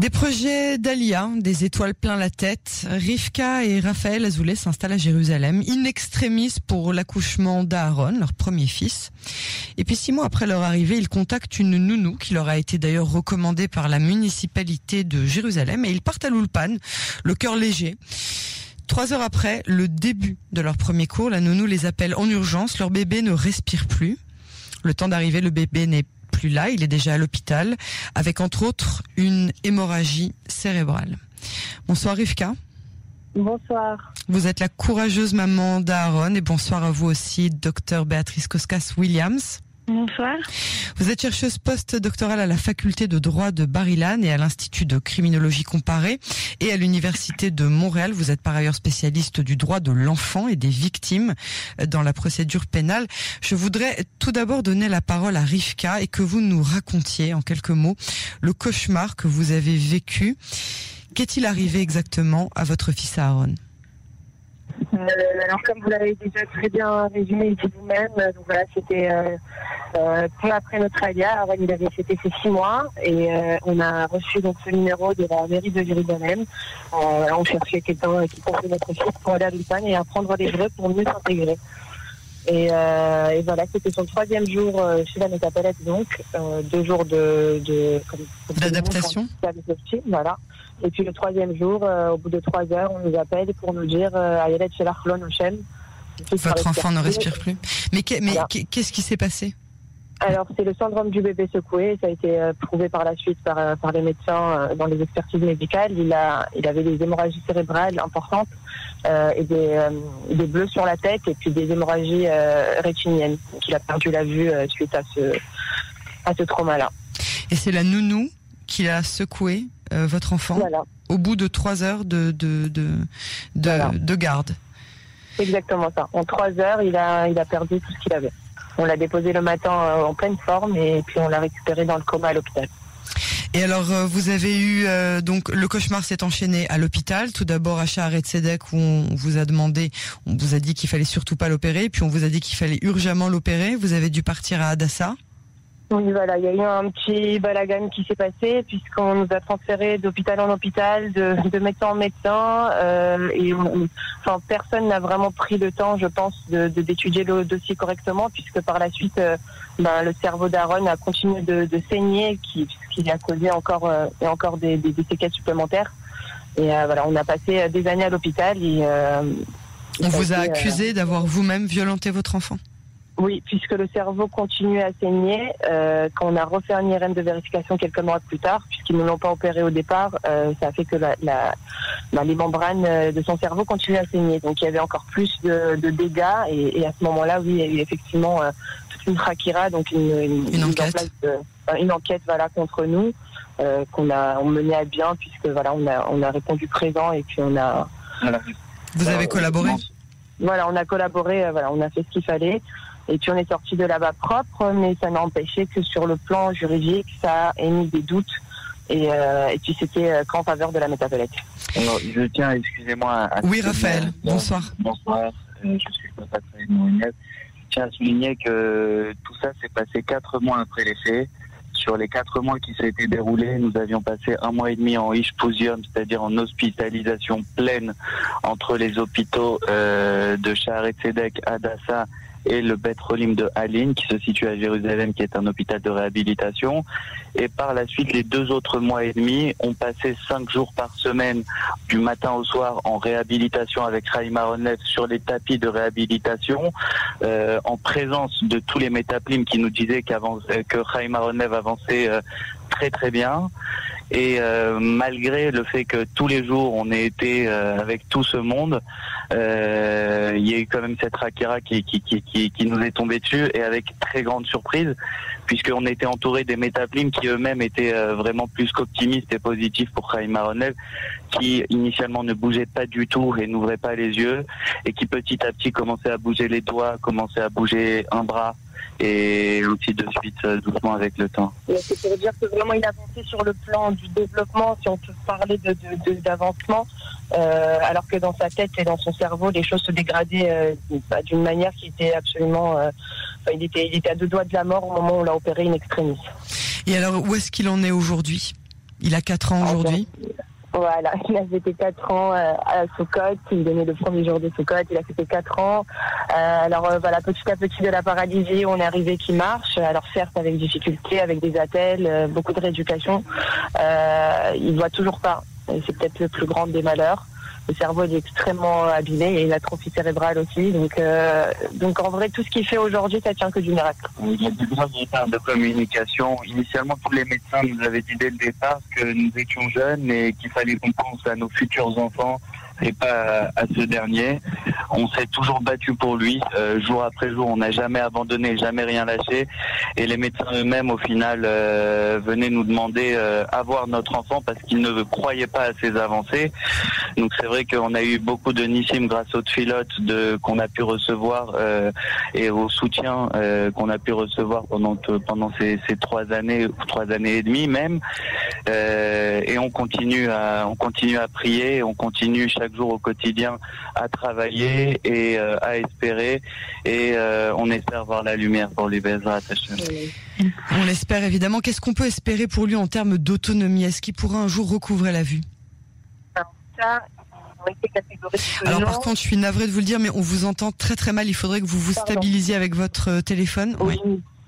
Des projets d'Alia, des étoiles plein la tête. Rivka et Raphaël Azoulay s'installent à Jérusalem, in extremis pour l'accouchement d'Aaron, leur premier fils. Et puis six mois après leur arrivée, ils contactent une nounou qui leur a été d'ailleurs recommandée par la municipalité de Jérusalem et ils partent à l'Ulpan, le cœur léger. Trois heures après le début de leur premier cours, la nounou les appelle en urgence, leur bébé ne respire plus. Le temps d'arriver, le bébé n'est plus là, il est déjà à l'hôpital, avec entre autres une hémorragie cérébrale. Bonsoir Rivka. Bonsoir. Vous êtes la courageuse maman d'Aaron et bonsoir à vous aussi, docteur Béatrice Koskas-Williams. Bonsoir. Vous êtes chercheuse post-doctorale à la faculté de droit de Bar-Ilan et à l'Institut de criminologie comparée et à l'Université de Montréal. Vous êtes par ailleurs spécialiste du droit de l'enfant et des victimes dans la procédure pénale. Je voudrais tout d'abord donner la parole à Rivka et que vous nous racontiez en quelques mots le cauchemar que vous avez vécu. Qu'est-il arrivé exactement à votre fils Aaron? Alors, comme vous l'avez déjà très bien résumé vous-même, euh, donc voilà, c'était euh, euh, peu après notre alia. Aaron, il avait fêté ses six mois et euh, on a reçu donc ce numéro de la mairie de Jérusalem. Euh, on cherchait quelqu'un qui portait notre fils pour aller à l'Upan et apprendre l'hébreu pour mieux s'intégrer. Et, euh, et voilà, c'était son troisième jour euh, chez la Métapalette, donc euh, deux jours de, D'adaptation. voilà. Et puis le troisième jour, euh, au bout de trois heures, on nous appelle pour nous dire Ayelet Shelachlon Hochem. Votre enfant ne respire plus. Mais Voilà. qu'est-ce qui s'est passé? Alors, c'est le syndrome du bébé secoué. Ça a été euh, prouvé par la suite par, euh, par les médecins dans les expertises médicales. Il, a, il avait des hémorragies cérébrales importantes euh, et des, euh, des bleus sur la tête et puis des hémorragies euh, rétiniennes. Donc, il a perdu la vue suite à ce, à ce trauma-là. Et c'est la nounou qui a secoué euh, votre enfant Voilà, au bout de trois heures de, de, de, de, Voilà. de garde. exactement ça. En trois heures, il a, il a perdu tout ce qu'il avait. On l'a déposé le matin euh, en pleine forme et puis on l'a récupéré dans le coma à l'hôpital. Et alors, euh, vous avez eu donc le cauchemar s'est enchaîné à l'hôpital. Tout d'abord à Shaharet Tzedek où on vous a demandé, on vous a dit qu'il fallait surtout pas l'opérer, puis on vous a dit qu'il fallait urgemment l'opérer. Vous avez dû partir à Adassa. Oui, voilà, il y a eu un petit balagan qui s'est passé puisqu'on nous a transféré d'hôpital en hôpital, de, de médecin en médecin, euh, et on- enfin personne n'a vraiment pris le temps, je pense, de d'étudier le dossier correctement puisque par la suite, euh, ben, le cerveau d'Aaron a continué de, de saigner, qui qui a causé encore euh, et encore des, des, des séquelles supplémentaires. Et euh, voilà, on a passé euh, des années à l'hôpital et euh, On vous a accusé d'avoir vous-même violenté votre enfant? Oui, puisque le cerveau continue à saigner, euh, quand on a refait un IRM de vérification quelques mois plus tard, puisqu'ils ne l'ont pas opéré au départ, euh, ça a fait que la, la, bah, les membranes euh, de son cerveau continuent à saigner. Donc il y avait encore plus de, de dégâts et, et à ce moment-là, oui, il y a eu effectivement euh, toute une trachira, donc une, une, mise en enquête. place de- enfin, une enquête voilà, contre nous, euh, qu'on a on menait à bien, puisque voilà, on a, on a répondu présent et puis on a, Vous avez collaboré. Voilà, on a collaboré, euh, voilà, on a fait ce qu'il fallait. Et puis on est sorti de là-bas propre, mais ça n'a empêché que sur le plan juridique, ça a émis des doutes. Et, euh, et puis c'était euh, qu'en faveur de la métapelette. Alors, je tiens, excusez-moi. à- Oui, Raphaël. Bonsoir. Bonsoir. euh, je suis le papa de Saïd Mourinez. Je tiens à souligner que tout ça s'est passé quatre mois après les faits. Sur les quatre mois qui s'étaient déroulés, nous avions passé un mois et demi en Ishposium, c'est-à-dire en hospitalisation pleine entre les hôpitaux euh, de Shaharet Tzedek, Adassa et le Bet Rolim de Haline, qui se situe à Jérusalem, qui est un hôpital de réhabilitation. Et par la suite, les deux autres mois et demi, ont passé cinq jours par semaine du matin au soir en réhabilitation avec Chaim Aronlev sur les tapis de réhabilitation, euh, en présence de tous les métaplimes qui nous disaient euh, que Chaim Aronlev avançait euh, très très bien. Et euh, malgré le fait que tous les jours on ait été euh, avec tout ce monde, euh, il y a eu quand même cette Rakira qui, nous est tombée dessus et avec très grande surprise, puisqu'on était entouré des métaplimes qui eux-mêmes étaient vraiment plus qu'optimistes et positifs pour Chaim Aronlev qui initialement ne bougeait pas du tout et n'ouvrait pas les yeux et qui petit à petit commençait à bouger les doigts, commençait à bouger un bras et aussi de suite euh, doucement avec le temps. C'est pour dire que vraiment il avançait sur le plan du développement, si on peut parler de- de- de- d'avancement, euh, alors que dans sa tête et dans son cerveau, les choses se dégradaient euh, bah, d'une manière qui était absolument... euh, enfin, il, était, il était à deux doigts de la mort au moment où on l'a opéré in extremis. Et alors, où est-ce qu'il en est aujourd'hui? Il a 4 ans aujourd'hui? Voilà, il a fêté 4 ans euh, à Soukot, il donnait le premier jour de Soukot, il a fêté 4 ans. Euh, alors euh, voilà, petit à petit de la paralysie, on est arrivé qui marche. Alors certes avec difficulté, avec des attelles, beaucoup de rééducation. il voit toujours pas. C'est peut-être le plus grand des malheurs le cerveau est extrêmement abîmé et une atrophie cérébrale aussi. Donc, euh, donc en vrai, tout ce qu'il fait aujourd'hui, ça tient que du miracle. Il y a des retards de communication. Initialement, tous les médecins nous avaient dit dès le départ que nous étions jeunes et qu'il fallait qu'on pense à nos futurs enfants et pas à ce dernier. On s'est toujours battu pour lui, euh, jour après jour. On n'a jamais abandonné, jamais rien lâché. Et les médecins eux-mêmes, au final, euh, venaient nous demander euh, à voir notre enfant parce qu'ils ne croyaient pas à ses avancées. Donc c'est vrai qu'on a eu beaucoup de nissim grâce aux pilotes de qu'on a pu recevoir et au soutien qu'on a pu recevoir pendant pendant ces, ces trois années, trois années et demie même. Et on continue à on continue à prier, on continue chaque jour au quotidien à travailler et euh, à espérer. Et euh, on espère voir la lumière pour lui, On l'espère évidemment. Qu'est-ce qu'on peut espérer pour lui en termes d'autonomie? Est-ce qu'il pourra un jour recouvrer la vue? Alors par contre, je suis navrée de vous le dire, mais on vous entend très très mal. Il faudrait que vous vous stabilisiez avec votre euh, téléphone. Oui.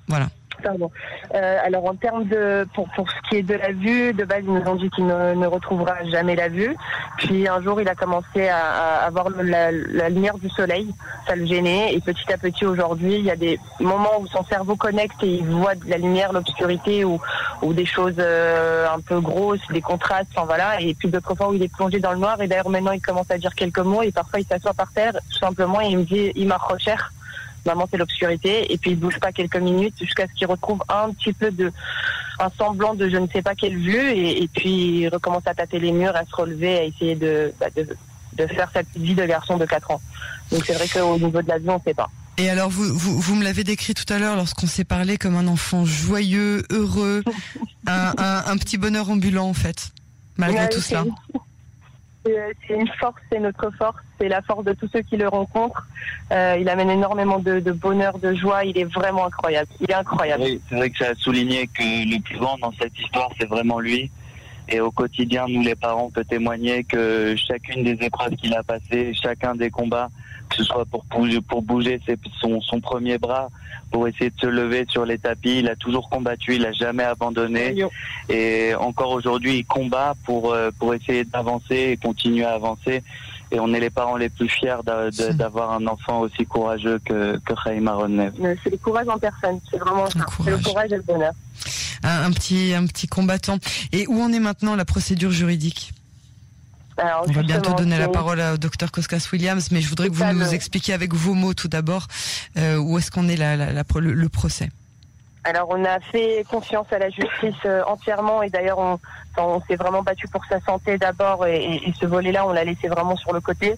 Voilà. Euh, alors en termes de pour pour ce qui est de la vue, de base ils nous ont dit qu'il ne, retrouvera jamais la vue. Puis un jour il a commencé à, à avoir la, lumière du soleil, ça le gênait et petit à petit aujourd'hui il y a des moments où son cerveau connecte et il voit de la lumière, l'obscurité ou ou des choses euh, un peu grosses, des contrastes, enfin voilà. Et puis d'autres fois où il est plongé dans le noir et d'ailleurs maintenant il commence à dire quelques mots et parfois il s'assoit par terre tout simplement et il me dit il m'a cher Maman, c'est l'obscurité. Et puis, il bouge pas quelques minutes jusqu'à ce qu'il retrouve un petit peu de, un semblant de je ne sais pas quelle vue. Et, puis, il recommence à tâter les murs, à se relever, à essayer de, bah, de, de, faire sa petite vie de garçon de 4 ans. Donc, c'est vrai qu'au niveau de la vie, on ne sait pas. Et alors, vous, vous, vous me l'avez décrit tout à l'heure lorsqu'on s'est parlé comme un enfant joyeux, heureux, un, un, un, petit bonheur ambulant, en fait, malgré tout cela. C'est une force, c'est notre force, c'est la force de tous ceux qui le rencontrent. Euh, il amène énormément de, bonheur, de joie. Il est vraiment incroyable. Il est incroyable. C'est vrai que ça a souligné que le plus grand dans cette histoire, c'est vraiment lui. Et au quotidien, nous les parents, on peut témoigner que chacune des épreuves qu'il a passées, chacun des combats, que ce soit pour bouger, pour bouger son, son premier bras, pour essayer de se lever sur les tapis. Il a toujours combattu, il a jamais abandonné. Et encore aujourd'hui, il combat pour, euh, pour essayer d'avancer et continuer à avancer. Et on est les parents les plus fiers d'avoir un enfant aussi courageux que, que Chaim C'est le courage en personne, c'est vraiment ça. C'est le courage et le bonheur. Un, un, petit, un petit combattant. Et où en est maintenant la procédure juridique? On va bientôt donner la parole au docteur Koskas Williams, mais je voudrais que vous nous expliquiez avec vos mots tout d'abord euh, où est-ce qu'on est, la, le, procès. Alors on a fait confiance à la justice euh, entièrement et d'ailleurs on, on s'est vraiment battu pour sa santé d'abord et, et, ce volet-là on l'a laissé vraiment sur le côté.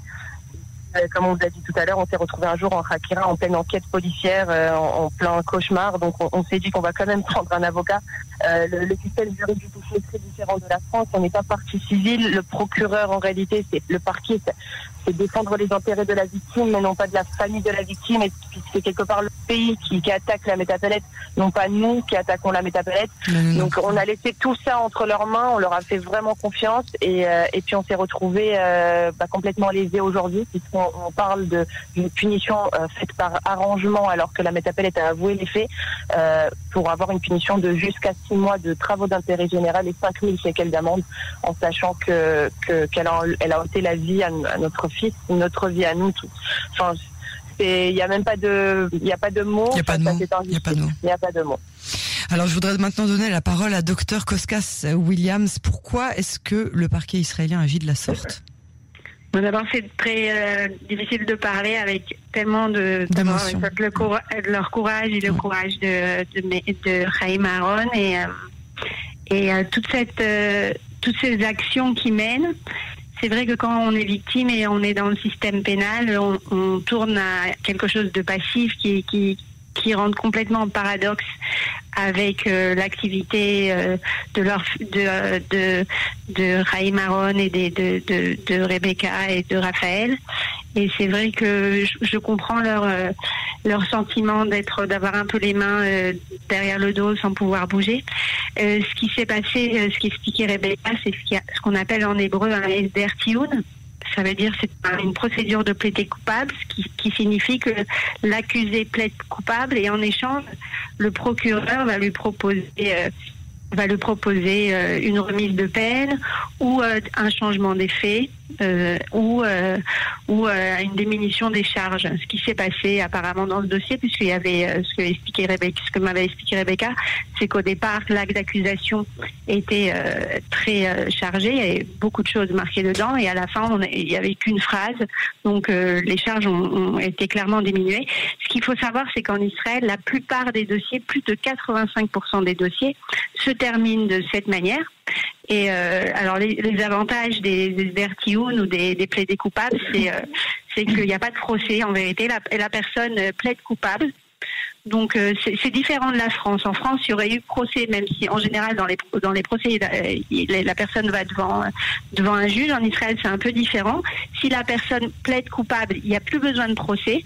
Euh, comme on vous a dit tout à l'heure, on s'est retrouvé un jour en Hakira en pleine enquête policière, euh, en, plein cauchemar. Donc on, s'est dit qu'on va quand même prendre un avocat. Euh, le, le, système juridique est très différent de la France. On n'est pas partie civile. Le procureur, en réalité, c'est le parquet, c'est défendre les intérêts de la victime, mais non pas de la famille de la victime. Et c'est quelque part le pays qui, qui attaque la métapelette, non pas nous qui attaquons la métapelette. Donc on a laissé tout ça entre leurs mains, on leur a fait vraiment confiance et, euh, et puis on s'est retrouvé euh, bah, complètement lésés aujourd'hui puisqu'on on parle d'une punition euh, faite par arrangement alors que la métapelette a avoué les faits pour avoir une punition de jusqu'à six mois de travaux d'intérêt général et 5 000 shekels d'amende en sachant que qu'elle a, elle a ôté la vie à, à notre fils, notre vie à nous. tous. Enfin, il n'y a même pas de, il y a pas de mots. Il n'y a pas de mots. Il n'y a pas de mots. Il a pas de mots. Alors, je voudrais maintenant donner la parole à Dr Koskas Williams. Pourquoi est-ce que le parquet israélien agit de la sorte? D'abord, c'est très euh, difficile de parler avec tellement de, le leur courage et le courage de de, Chaim Aaron et euh, et euh, toute cette toutes ces actions qui mènent. C'est vrai que quand on est victime et on est dans le système pénal, on, tourne à quelque chose de passif qui, qui, qui rentre complètement en paradoxe avec euh, l'activité euh, de leur de de de Raïm Aaron et de, de, de Rebecca et de Raphaël et c'est vrai que je, comprends leur euh, leur sentiment d'être, d'avoir un peu les mains derrière le dos sans pouvoir bouger. ce qui s'est passé, ce qu'expliquait Rebecca, c'est ce, qu'on appelle en hébreu un SDR ça veut dire c'est une procédure de plaidé coupable, ce qui, signifie que l'accusé plaide coupable et en échange, le procureur va lui proposer va lui proposer une remise de peine ou un changement des faits euh, ou euh, ou euh, une diminution des charges. Ce qui s'est passé apparemment dans ce dossier, puisqu'il y avait euh, ce que Rebecca, ce que m'avait expliqué Rebecca, c'est qu'au départ l'acte d'accusation était euh, très chargé, et beaucoup de choses marquées dedans, et à la fin on il y avait qu'une phrase, donc les charges ont, ont, été clairement diminuées. Ce qu'il faut savoir, c'est qu'en Israël, la plupart des dossiers, plus de 85% des dossiers, se terminent de cette manière. Et euh, alors les, avantages des, des ou des, des plaidés coupables, c'est euh, c'est qu'il n'y a pas de procès en vérité. La, la personne plaide coupable. Donc euh, c'est différent de la France. En France, il y aurait eu procès, même si en général dans les dans les procès la, la personne va devant devant un juge. En Israël, c'est un peu différent. Si la personne plaide coupable, il n'y a plus besoin de procès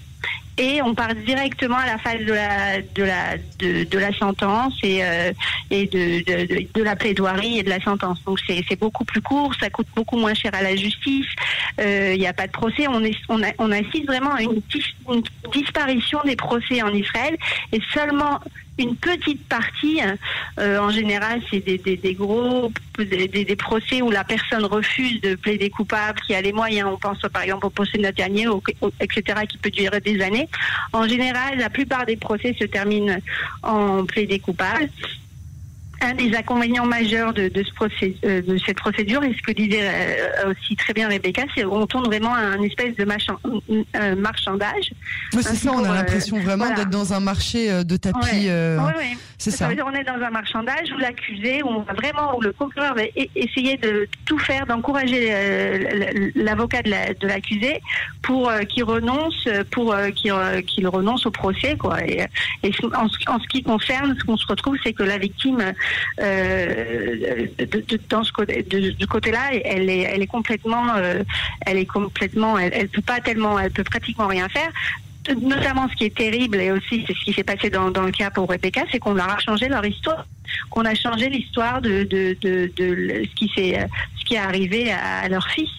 et on part directement à la phase de la de la de, la sentence et euh, et de, de, de, la plaidoirie et de la sentence. Donc c'est beaucoup plus court, ça coûte beaucoup moins cher à la justice. Euh, il n'y a pas de procès. On est on, a, on assiste vraiment à une, une disparition des procès en Israël et seulement une petite partie. Euh, en général, c'est des, des, des, gros des, des, procès où la personne refuse de plaider coupable, qui a les moyens. On pense par exemple au procès de Netanyahu, etc., qui peut durer des années. En général, la plupart des procès se terminent en plaidé coupable un des inconvénients majeurs de, de, ce procé, euh, de cette procédure, et ce que disait euh, aussi très bien Rebecca, c'est qu'on tourne vraiment à un espèce de euh, marchandage. Oui, c'est ça, on a l'impression vraiment d'être dans un marché de tapis. C'est ça. ça. Veut dire on est dans un marchandage où l'accusé, où on va vraiment, où le procureur va e-, essayer de tout faire, d'encourager l'avocat de l'accusé la, pour qu'il renonce, pour qu'il renonce au procès, quoi. Et, en, ce qui concerne, ce qu'on se retrouve, c'est que la victime euh, de, de, dans ce côté, de, du côté-là, elle est, elle est complètement, euh, elle est complètement, elle, elle peut pas tellement, elle peut pratiquement rien faire notamment ce qui est terrible et aussi c'est ce qui s'est passé dans, dans, le cas pour Rebecca, c'est qu'on leur a changé leur histoire, qu'on a changé l'histoire de, de, de, de, ce qui s'est, ce qui est arrivé à, leur fils.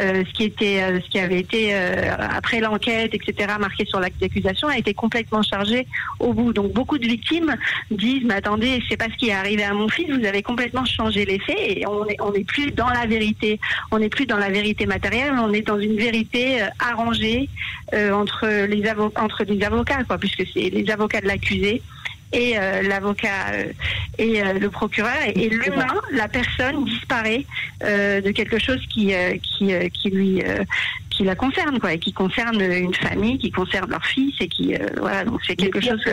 Euh, ce qui était, euh, ce qui avait été euh, après l'enquête, etc., marqué sur l'acte d'accusation, a été complètement chargé au bout. Donc beaucoup de victimes disent, mais attendez, c'est pas ce qui est arrivé à mon fils, vous avez complètement changé les faits et on n'est plus dans la vérité, on n'est plus dans la vérité matérielle, on est dans une vérité arrangée entre les entre les avocats, quoi, puisque c'est les avocats de l'accusé et euh, l'avocat euh, et euh, le procureur. Et, et l'humain, la personne disparaît de quelque chose qui qui, qui lui qui la concerne quoi et qui concerne une famille, qui concerne leur fils et qui voilà donc c'est quelque chose que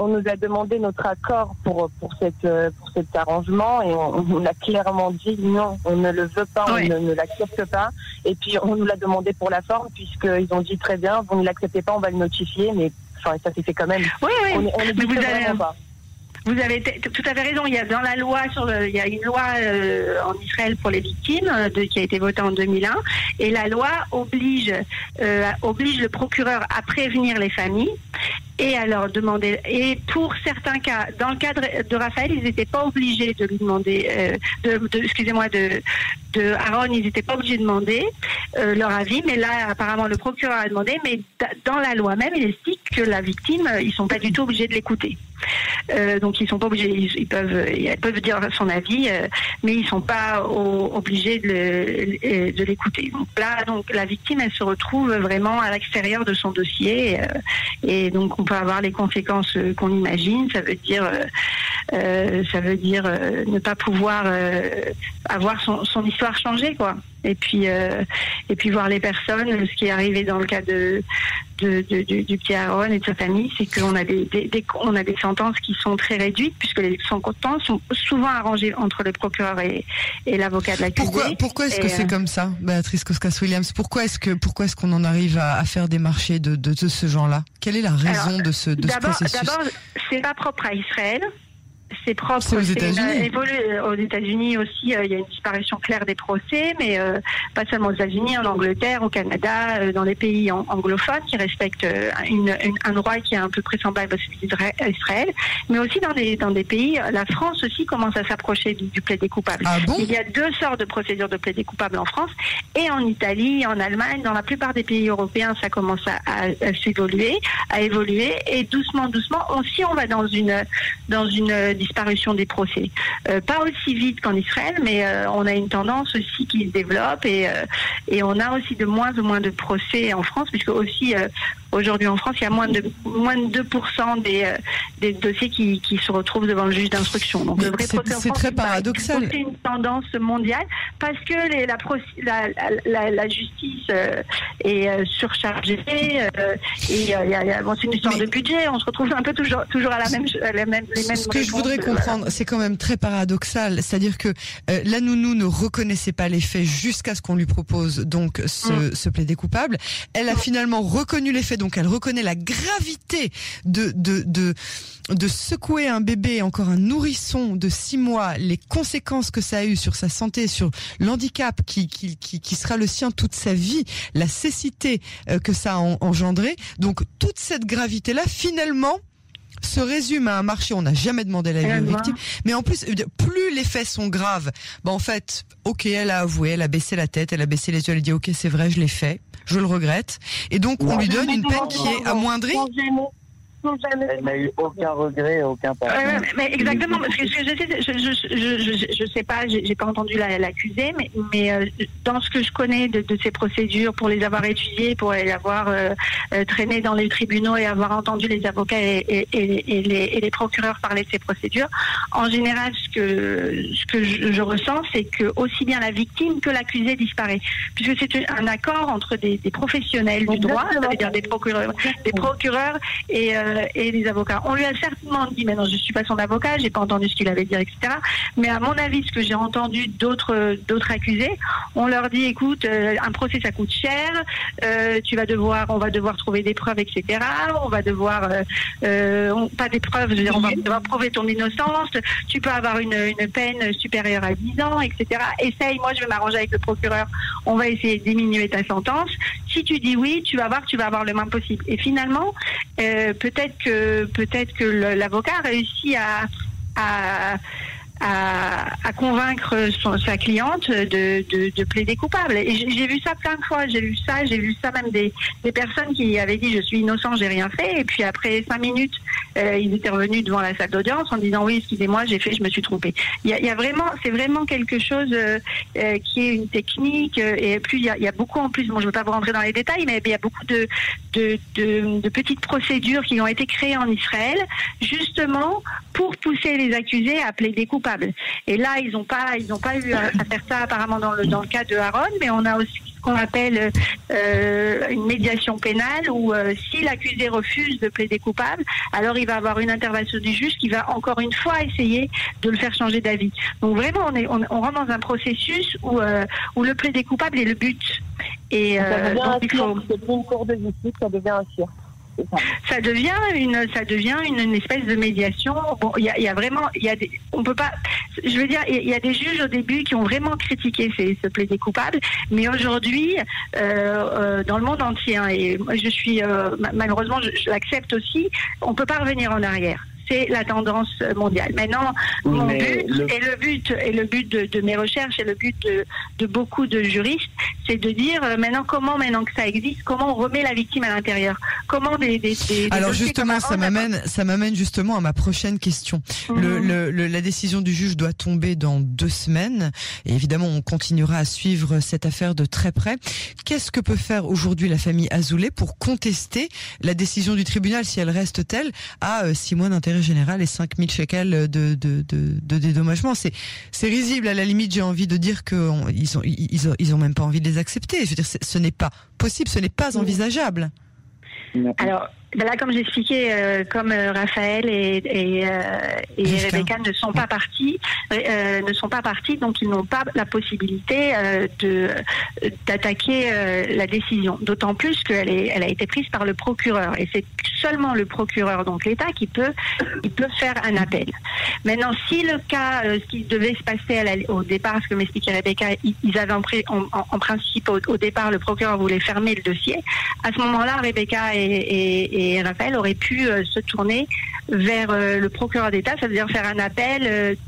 on nous a demandé notre accord pour pour cette pour cet arrangement et on, on a clairement dit non, on ne le veut pas, on ne, ne l'accepte pas. Et puis on nous l'a demandé pour la forme puisqu'ils ont dit très bien, vous ne l'acceptez pas, on va le notifier, mais enfin ça s'est fait quand même. Oui, oui. On, on mais vous avez, pas. Vous avez tout à fait raison. Il y a dans la loi sur le, il y a une loi euh, en Israël pour les victimes de, qui a été votée en 2001 et la loi oblige euh, oblige le procureur à prévenir les familles et à leur demander. Et pour certains cas, dans le cadre de Raphaël, ils n'étaient pas obligés de lui demander, euh, de, excusez-moi, de, de Aaron, ils n'étaient pas obligés de demander euh, leur avis, mais là, apparemment, le procureur a demandé, mais dans la loi même, il explique que la victime, ils sont pas du tout obligés de l'écouter. Euh, donc ils sont pas obligés, ils, peuvent, peuvent dire son avis, euh, mais ils sont pas obligés de l'écouter. Donc là, donc la victime, elle se retrouve vraiment à l'extérieur de son dossier, euh, et donc on peut avoir les conséquences qu'on imagine. Ça veut dire, euh, euh, ça veut dire euh, ne pas pouvoir avoir son, son, histoire changée, quoi. Et puis, et puis voir les personnes. Ce qui est arrivé dans le cas de, de, de, de du petit Aaron et de sa famille, c'est qu'on a des, des, des, on a des sentences qui sont très réduites puisque les sentences sont souvent arrangées entre le procureur et, et l'avocat de l'accusé. Pourquoi, pourquoi est-ce que c'est comme ça, Béatrice Koskas-Williams? Pourquoi est-ce que pourquoi est-ce qu'on en arrive à, à, faire des marchés de, de, de ce genre-là? Quelle est la raison Alors, de ce, de ce processus? D'abord, c'est pas propre à Israël. C'est propre. C'est aux États-Unis. Aux États-Unis aussi, euh, il y a une disparition claire des procès, mais euh, pas seulement aux États-Unis, en Angleterre, au Canada, euh, dans les pays anglophones qui respectent une, un droit qui est un peu près semblable à celui d'Israël, mais aussi dans des, dans des pays, la France aussi commence à s'approcher du, du plaidé coupable. Ah bon? Il y a deux sortes de procédures de plaidé coupable en France et en Italie, en Allemagne, dans la plupart des pays européens, ça commence à, à, à s'évoluer, à évoluer, et doucement, doucement, aussi on va dans une, dans une disparition des procès. Euh, pas aussi vite qu'en Israël, mais euh, on a une tendance aussi qui se développe et, euh, et on a aussi de moins en moins de procès en France, puisque aussi Aujourd'hui en France, il y a moins de moins de 2% des, euh, des dossiers qui, qui, se retrouvent devant le juge d'instruction. Donc le vrai C'est très paradoxal. C'est une tendance mondiale parce que les, la, la, la, la, justice euh, est euh, surchargée et il y a, bon, c'est une histoire de budget. On se retrouve un peu toujours toujours à la même, la même les mêmes. Ce que je voudrais comprendre, c'est quand même très paradoxal, c'est-à-dire que la nounou ne reconnaissait pas les faits jusqu'à ce qu'on lui propose donc ce, mm. ce plaider coupable. Elle a mm. finalement reconnu les faits donc elle reconnaît la gravité de, de, de, de secouer un bébé, encore un nourrisson de six mois, les conséquences que ça a eu sur sa santé, sur l'handicap qui, qui, qui, qui sera le sien toute sa vie, la cécité euh, que ça a engendré. Donc toute cette gravité-là, finalement, se résume à un marché. On n'a jamais demandé la vie aux victimes. Mais en plus, plus les faits sont graves, bah en fait, ok, elle a avoué, elle a baissé la tête, elle a baissé les yeux, elle a dit ok, c'est vrai, je l'ai fait je le regrette. Et donc, on lui donne une peine qui est amoindrie. Elle n'a eu aucun regret, aucun pardon. mais exactement, parce que je, je, je, sais pas, j'ai pas entendu l'accusé, mais, mais euh, dans ce que je connais de, ces procédures, pour les avoir étudiées, pour les avoir euh, euh, traînées dans les tribunaux et avoir entendu les avocats et, les, procureurs parler de ces procédures, en général, ce que, ce que je, ressens, c'est que aussi bien la victime que l'accusé disparaît, puisque c'est un accord entre des, des professionnels du droit, c'est-à-dire des procureurs, des procureurs et euh, et les avocats. On lui a certainement dit, mais non, je suis pas son avocat, j'ai pas entendu ce qu'il avait dit, etc. Mais à mon avis, ce que j'ai entendu d'autres d'autres accusés, on leur dit, écoute, euh, un procès ça coûte cher, euh, tu vas devoir, on va devoir trouver des preuves, etc. On va devoir, pas des preuves, je veux dire, on va devoir prouver ton innocence. Tu peux avoir une, une peine supérieure à 10 ans, etc. Essaye, moi je vais m'arranger avec le procureur. On va essayer de diminuer ta sentence. Si tu dis oui, tu vas voir, tu vas avoir le moins possible. Et finalement, peut-être peut-être que peut-être que l'avocat réussit à, à à, convaincre sa cliente de, de, de plaider coupable. Et j'ai vu ça plein de fois. J'ai vu ça, j'ai vu ça même des, personnes qui avaient dit je suis innocent, j'ai rien fait. Et puis après cinq minutes, euh, ils étaient revenus devant la salle d'audience en disant oui, excusez-moi, j'ai fait, je me suis trompé. Il y a, vraiment, c'est vraiment quelque chose euh, euh qui est une technique. Et puis il y a, beaucoup en plus. Bon, je ne veux pas vous rentrer dans les détails, mais il y a beaucoup de petites procédures qui ont été créées en Israël justement pour pousser les accusés à plaider coupable. Et là, ils n'ont pas, ils n'ont pas eu à, faire ça apparemment dans le dans le cas de Aaron, mais on a aussi ce qu'on appelle euh, une médiation pénale où euh, si l'accusé refuse de plaider coupable, alors il va avoir une intervention du juge qui va encore une fois essayer de le faire changer d'avis. Donc vraiment, on, est, on, rentre dans un processus où, euh, où le plaider coupable est le but. Et ça devient donc, il faut... une cour de justice, ça devient un cirque ça devient une, ça devient une, espèce de médiation. Bon, il y a, vraiment, il y des, on peut pas. Je veux dire, il y a des juges au début qui ont vraiment critiqué ces, ce plaidé coupable, mais aujourd'hui, euh, euh, dans le monde entier, hein, et moi je suis euh, malheureusement, je l'accepte aussi, on peut pas revenir en arrière c'est la tendance mondiale. Maintenant, mon but et le but et le but de, mes recherches et le but de, beaucoup de juristes, c'est de dire euh, maintenant comment maintenant que ça existe, comment on remet la victime à l'intérieur, comment des, des, alors justement ça m'amène ça m'amène justement à ma prochaine question. le, mhm. le, la décision du juge doit tomber dans deux semaines et évidemment on continuera à suivre cette affaire de très près. Qu'est-ce que peut faire aujourd'hui la famille Azoulay pour contester la décision du tribunal si elle reste telle à euh, six mois d'intérêt général et 5000 shekels de, de, de, de dédommagement. C'est, c'est risible. À la limite, j'ai envie de dire qu'ils ont, ils ont, ils ont même pas envie de les accepter. Je veux dire, ce n'est pas possible, ce n'est pas envisageable. Alors, ben là, comme j'expliquais, euh, comme euh, Raphaël et, et, euh, et Rebecca ne sont pas partis, ne sont pas partis, donc ils n'ont pas la possibilité de d'attaquer la décision. D'autant plus qu'elle est, elle a été prise par le procureur, et c'est seulement le procureur, donc l'État, qui peut, il peut faire un appel. Maintenant, si le cas, ce qui devait se passer au départ, ce que m'expliquait Rebecca, ils avaient en, en, principe au, départ, le procureur voulait fermer le dossier. À ce moment-là, Rebecca et et Raphaël aurait pu euh, se tourner vers euh, le procureur d'État, ça veut dire faire un appel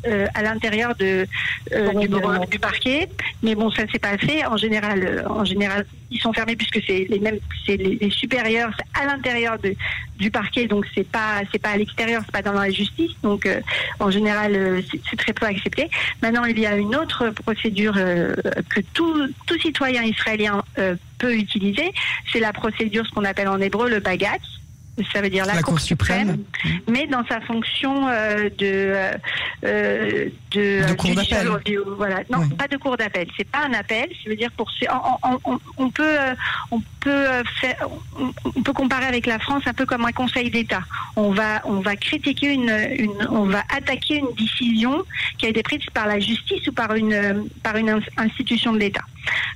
euh, à l'intérieur de du, du, parquet. Mais bon, ça ne s'est pas fait. En général, en général, ils sont fermés puisque c'est les mêmes, c'est les, supérieurs, à l'intérieur du parquet, donc c'est pas c'est pas à l'extérieur, c'est pas dans la justice. Donc en général, c'est très peu accepté. Maintenant, il y a une autre procédure que tout tout citoyen israélien peut utiliser, c'est la procédure, ce qu'on appelle en hébreu le bagat ça veut dire la, Cour, suprême, mais dans sa fonction euh, de euh, euh, de, de cour d'appel. Voilà, non, pas de cour d'appel. C'est pas un appel. Ça veut dire pour on, on, peut on peut faire on peut comparer avec la France un peu comme un Conseil d'État. On va on va critiquer une, une on va attaquer une décision qui a été prise par la justice ou par une par une institution de l'État.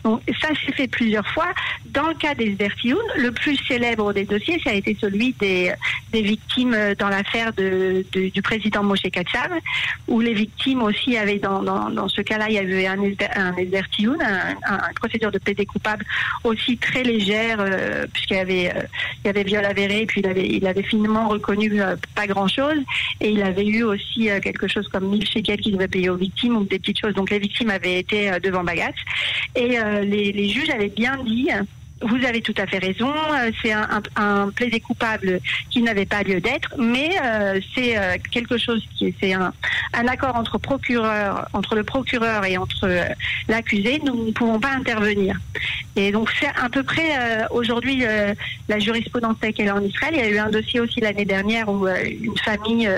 Donc ça s'est fait plusieurs fois. Dans le cas des Zertioun, le plus célèbre des dossiers, ça a été celui des, des victimes dans l'affaire de, du président Moshe Katsav, où les victimes aussi avaient, dans, dans, ce cas-là, il y avait un, un Zertioun, un, une procédure de plaidé coupable aussi très légère, euh, puisqu'il y avait, euh, il y avait viol avéré, et puis il avait, il avait finalement reconnu euh, pas grand-chose, et il avait eu aussi quelque chose comme 1000 shekels qu'il devait payer aux victimes, ou des petites choses. Donc les victimes avaient été devant Bagat. Et euh, les, juges avaient bien dit vous avez tout à fait raison, euh, c'est un, un, plaisir coupable qui n'avait pas lieu d'être, mais euh, c'est quelque chose qui c'est un, accord entre procureur, entre le procureur et entre l'accusé. Nous ne pouvons pas intervenir. Et donc c'est à peu près aujourd'hui la jurisprudence qu'elle est en Israël. Il y a eu un dossier aussi l'année dernière où une famille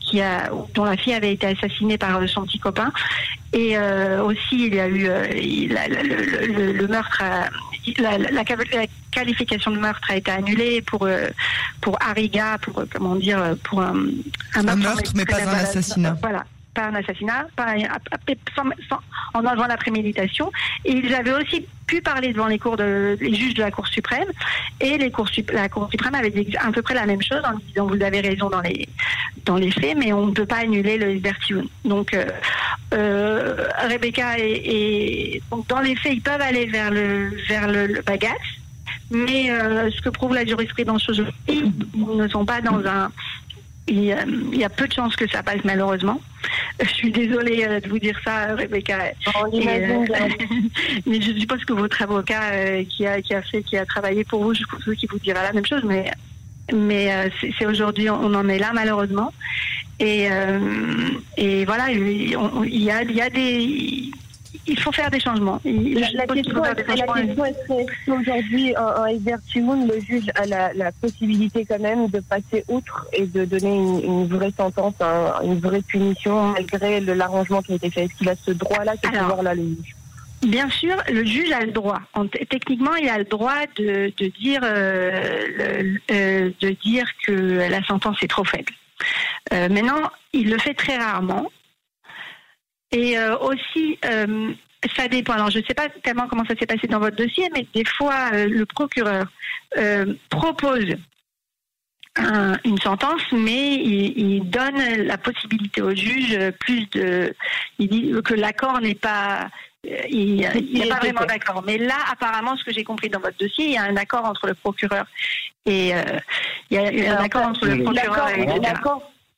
qui a, dont la fille avait été assassinée par son petit copain. Et euh, aussi, il y a eu euh, le, meurtre, la, qualification de meurtre a été annulée pour euh, pour Ariga, pour comment dire, pour un, meurtre, mais pas un assassinat. Voilà pas un assassinat, pas en avant la préméditation. Et ils avaient aussi pu parler devant les, cours les juges de la Cour suprême. Et la Cour suprême avait dit à peu près la même chose en disant vous avez raison dans les, dans les faits, mais on ne peut pas annuler le Bertioun. Donc, euh, euh, Rebecca et, dans les faits, ils peuvent aller vers le, vers le, bagage. Mais euh, ce que prouve la jurisprudence ils ne sont pas dans un il y, a, peu de chances que ça passe malheureusement. Je suis désolée euh, de vous dire ça, Rebecca. Euh, mais je suppose que votre avocat euh, qui, a, qui a fait, qui a travaillé pour vous, je suppose qu'il vous dira la même chose. Mais, mais c'est aujourd'hui, on en est là malheureusement. Et, et voilà, il y a, il y a des il faut faire des changements. la, question, est, qu'aujourd'hui, en, en le juge a la, possibilité quand même de passer outre et de donner une, vraie sentence, une vraie punition malgré l'arrangement qui a été fait Est-ce qu'il a ce droit-là, ce pouvoir-là, le juge Bien sûr, le juge a le droit. techniquement, il a le droit de, dire, euh, euh, de dire que la sentence est trop faible. Euh, maintenant, il le fait très rarement. Et euh, aussi, euh, ça dépend. Alors, je ne sais pas tellement comment ça s'est passé dans votre dossier, mais des fois, euh, le procureur propose une sentence, mais il, donne la possibilité au juge plus de. Il dit que l'accord n'est pas. Il n'est pas vraiment d'accord. Mais là, apparemment, ce que j'ai compris dans votre dossier, il y a un accord entre le procureur et il y a un accord entre le procureur et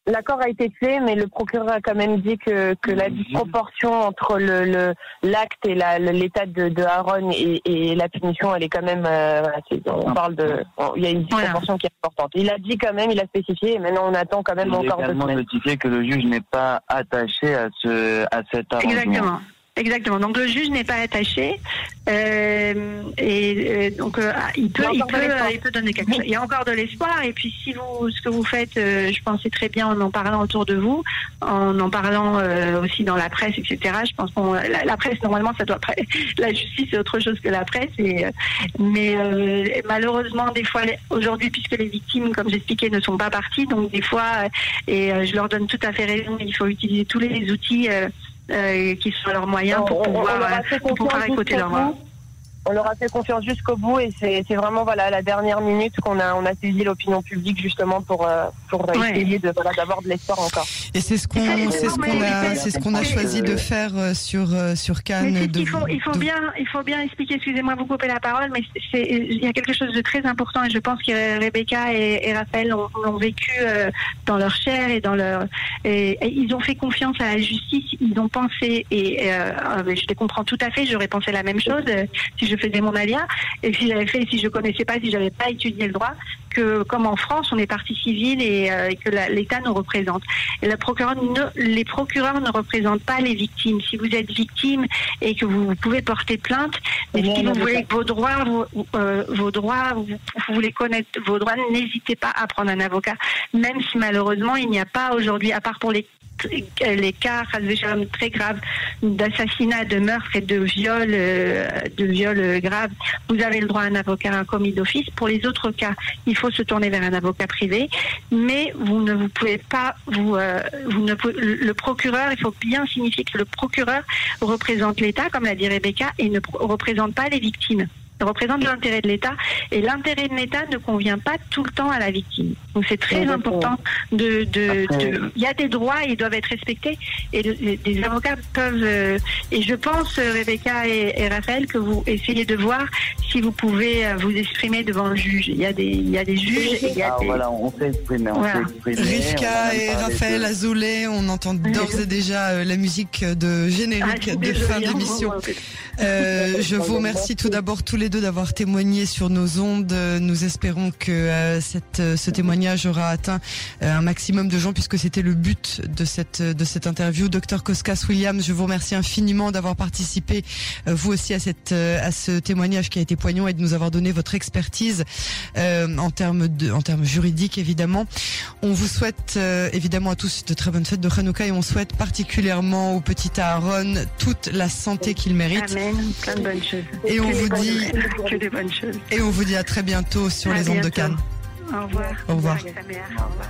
L'accord a été fait, mais le procureur a quand même dit que, que la disproportion entre le l'acte et l'état de, de Aaron et, et, la punition, elle est quand même. Euh, on parle de. il y a une disproportion qui est importante. Il a dit quand même, il a spécifié, et maintenant on attend quand même il encore. Il a également notifié que le juge n'est pas attaché à ce à cet arrangement. Exactement. Exactement. Donc le juge n'est pas attaché euh, et donc euh, ah, il peut, il, peut, il peut donner quelque chose. Il y a encore de l'espoir. Et puis si vous, ce que vous faites, je pensais très bien en en parlant autour de vous, en en parlant aussi dans la presse, etc. Je pense qu'on la, la, presse normalement ça doit la justice c'est autre chose que la presse. Et, mais malheureusement des fois aujourd'hui puisque les victimes, comme j'expliquais, ne sont pas parties, donc des fois et je leur donne tout à fait raison. Il faut utiliser tous les outils euh, qui sont leurs moyens pour pouvoir, pour pouvoir écouter leur voix on leur a fait confiance jusqu'au bout et c'est vraiment voilà la dernière minute qu'on a on a saisi l'opinion publique justement pour euh, pour essayer de voilà d'avoir de l'espoir encore. Et c'est ce qu'on c'est ce qu'on a c'est ce qu'on a choisi de faire euh, sur euh, sur Cannes. il faut il faut bien il faut bien expliquer. Excusez-moi vous couper la parole, mais c'est il y a quelque chose de très important et je pense que Rebecca et, Raphaël l'ont vécu dans leur chair et dans leur et, ils ont fait confiance à la justice. Ils ont pensé et je les comprends tout à fait. J'aurais pensé la même chose si je faisais mon alia, et si j'avais fait, si je connaissais pas, si j'avais pas étudié le droit, que comme en France, on est partie civile et, euh, que l'État nous représente. Et la procureure les procureurs ne représentent pas les victimes. Si vous êtes victime et que vous pouvez porter plainte, mais si vous voulez vos droits, vos, euh, vos droits, vous, vous, voulez connaître vos droits, n'hésitez pas à prendre un avocat, même si malheureusement il n'y a pas aujourd'hui, à part pour les les cas très graves d'assassinat, de meurtre et de viol, euh, de viol grave, vous avez le droit à un avocat, un commis d'office. Pour les autres cas, il faut se tourner vers un avocat privé, mais vous ne pouvez pas, euh, le procureur, il faut bien signifier que le procureur représente l'État, comme l'a dit Rebecca, et ne représente pas les victimes représente l'intérêt de l'État et l'intérêt de l'État ne convient pas tout le temps à la victime. Donc c'est très important de, de, il y a des droits et ils doivent être respectés et des avocats peuvent euh, et je pense Rebecca et, Raphaël que vous essayez de voir si vous pouvez euh, vous exprimer devant le juge. Il y a des il y a des juges il y a ah, des... voilà, on s'est exprimé, on Rivka et Raphaël Azoulay, on entend d'ores et déjà euh, la musique de générique ah, de fin d'émission. je vous remercie tout d'abord tous les d'avoir témoigné sur nos ondes. Nous espérons que euh, cette, euh, ce témoignage aura atteint euh, un maximum de gens puisque c'était le but de cette, de cette interview. Docteur Koskas Williams, je vous remercie infiniment d'avoir participé vous aussi à, cette, à ce témoignage qui a été poignant et de nous avoir donné votre expertise en termes de, en termes juridiques évidemment. On vous souhaite évidemment à tous de très bonnes fêtes de Hanouka et on souhaite particulièrement au petit Aaron toute la santé qu'il mérite. Plein de bonnes choses. Et on vous dit que des bonnes choses. Et on vous dit à très bientôt sur les ondes de Cannes. Au revoir. Au revoir. Au revoir.